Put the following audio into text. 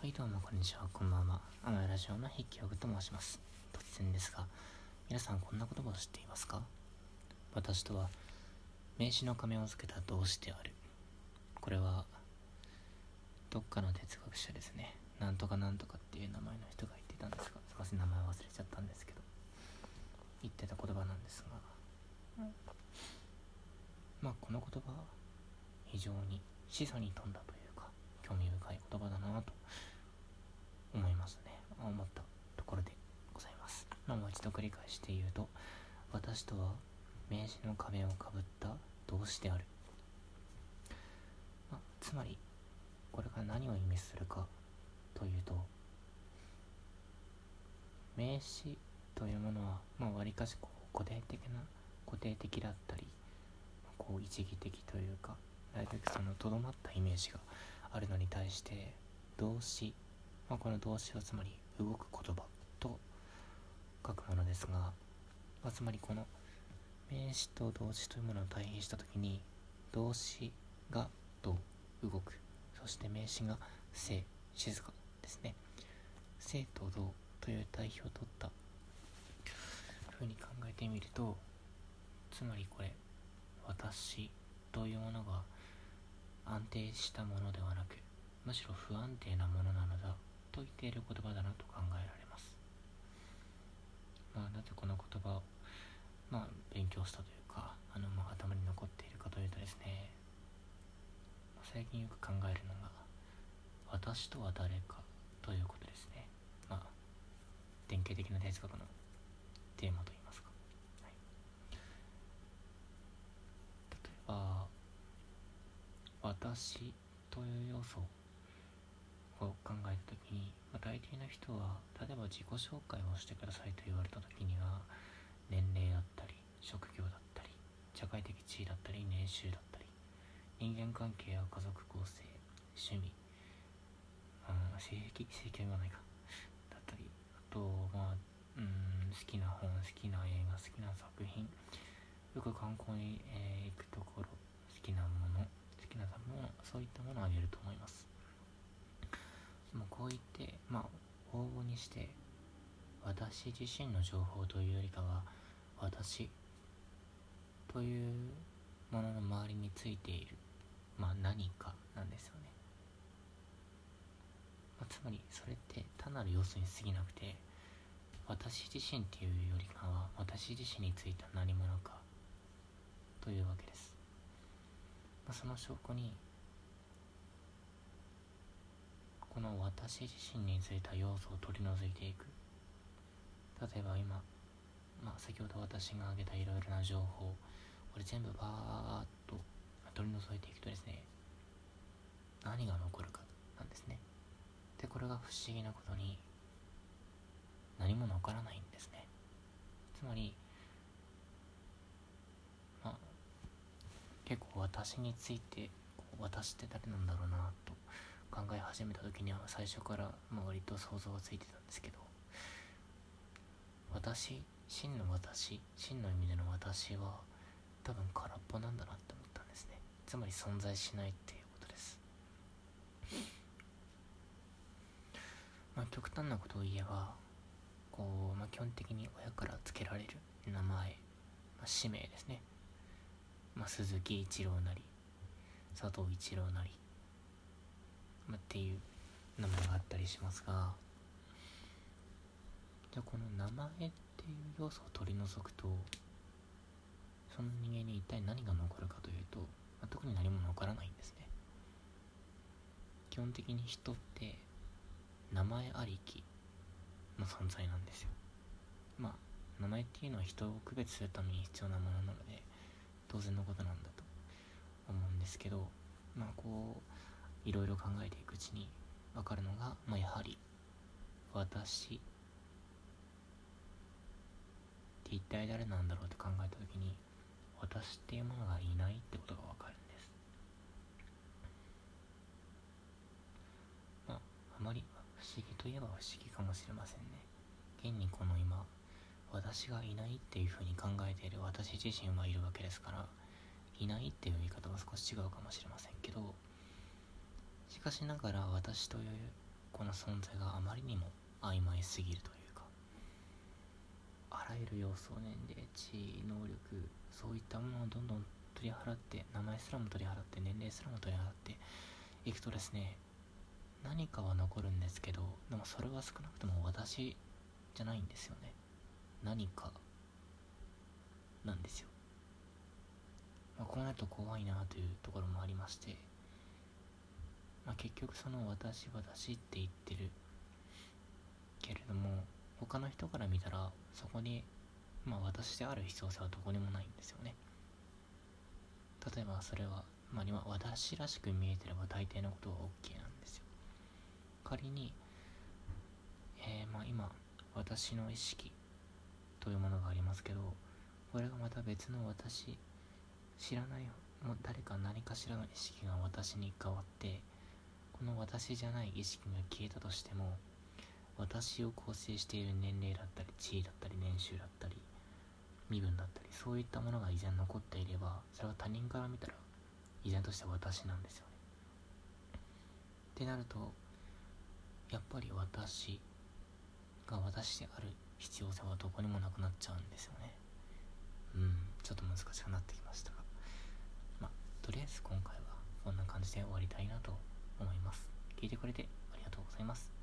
はいどうもこんにちは。こんばんは。アマラジオの筆記オグと申します。突然ですが皆さんこんな言葉を知っていますか？私とは名詞の仮面を付けた動詞である。これはどっかの哲学者ですね。なんとかなんとかっていう名前の人が言ってたんですがすいません名前忘れちゃったんですけど言ってた言葉なんですが、まあこの言葉は非常に示唆に富んだというか興味深い言葉だなと思ったところでございます、まあ、もう一度繰り返して言うと私とは名刺の壁をかぶった動詞である、まあ、つまりこれが何を意味するかというと名詞というものはまあ割かしこう固定的な固定的だったりこう一義的というかなるべくそのとどまったイメージがあるのに対して動詞まあ、この動詞はつまり動く言葉と書くものですが、まあ、つまりこの名詞と動詞というものを対比した時に動詞が動動くそして名詞が静静かですね。静と動という対比を取った。ふうに考えてみるとつまりこれ私というものが安定したものではなくむしろ不安定なものなのだ。と言っている言葉だなと考えられます。まあ、なぜこの言葉を、まあ、勉強したというか、あの、まあ、頭に残っているかというとですね、最近よく考えるのが、私とは誰かということですね。まあ、典型的な哲学のテーマといいますか。はい、例えば、私という要素を考えた時に、まあ、大抵の人は例えば自己紹介をしてくださいと言われた時には年齢だったり職業だったり社会的地位だったり年収だったり人間関係や家族構成趣味、うん、性癖性癖は言わないかだったりあとまあうん好きな本好きな映画好きな作品よく観光に、えー、行くところ好きなもの好きな食べ物そういったものをあげると思います。もうこう言ってまあ応募にして私自身の情報というよりかは私というものの周りについているまあ何かなんですよね、まあ、つまりそれって単なる要素に過ぎなくて私自身っていうよりかは私自身についた何者かというわけです、まあ、その証拠にこの私自身についた要素を取り除いていく。例えば今、まあ、先ほど私が挙げたいろいろな情報これ全部バーッと取り除いていくとですね何が残るかなんですね。でこれが不思議なことに何も残らないんですね。つまり結構私について私って誰なんだろうなと始めた時には最初からまあ割と想像はついてたんですけど私真の私真の意味での私は多分空っぽなんだなって思ったんですね。つまり存在しないっていうことです。まあ極端なことを言えばこう、まあ、基本的に親から付けられる名前、まあ、氏名ですね、まあ、鈴木一郎なり佐藤一郎なりっていう名前があったりしますがじゃあこの名前っていう要素を取り除くとその人間に一体何が残るかというと、まあ、特に何も残らないんですね。基本的に人って名前ありきの存在なんですよ。まあ名前っていうのは人を区別するために必要なものなので当然のことなんだと思うんですけどまあこういろいろ考えていくうちに分かるのが、まあ、やはり私って一体誰なんだろうと考えた時に私っていうものがいないってことが分かるんです。まああまり不思議といえば不思議かもしれませんね。現にこの今私がいないっていうふうに考えている私自身はいるわけですからいないっていう言い方は少し違うかもしれませんけどしかしながら私というこの存在があまりにも曖昧すぎるというかあらゆる要素年齢地位能力そういったものをどんどん取り払って名前すらも取り払って年齢すらも取り払っていくとですね何かは残るんですけどでもそれは少なくとも私じゃないんですよね。何かなんですよ、まあ、こうなると怖いなというところもありましてまあ、結局その私私って言ってるけれども他の人から見たらそこにまあ私である必要性はどこにもないんですよね。例えばそれはまあ今私らしく見えてれば大抵のことは OK なんですよ。仮にえー、まあ今私の意識というものがありますけどこれがまた別の私知らないもう誰か何かしらの意識が私に変わってこの私じゃない意識が消えたとしても私を構成している年齢だったり地位だったり年収だったり身分だったりそういったものが依然残っていればそれは他人から見たら依然として私なんですよね。ってなるとやっぱり私が私である必要性はどこにもなくなっちゃうんですよね。うんちょっと難しくなってきましたが。まあとりあえず今回はこんな感じで終わりたいなと聞いてくれてありがとうございます。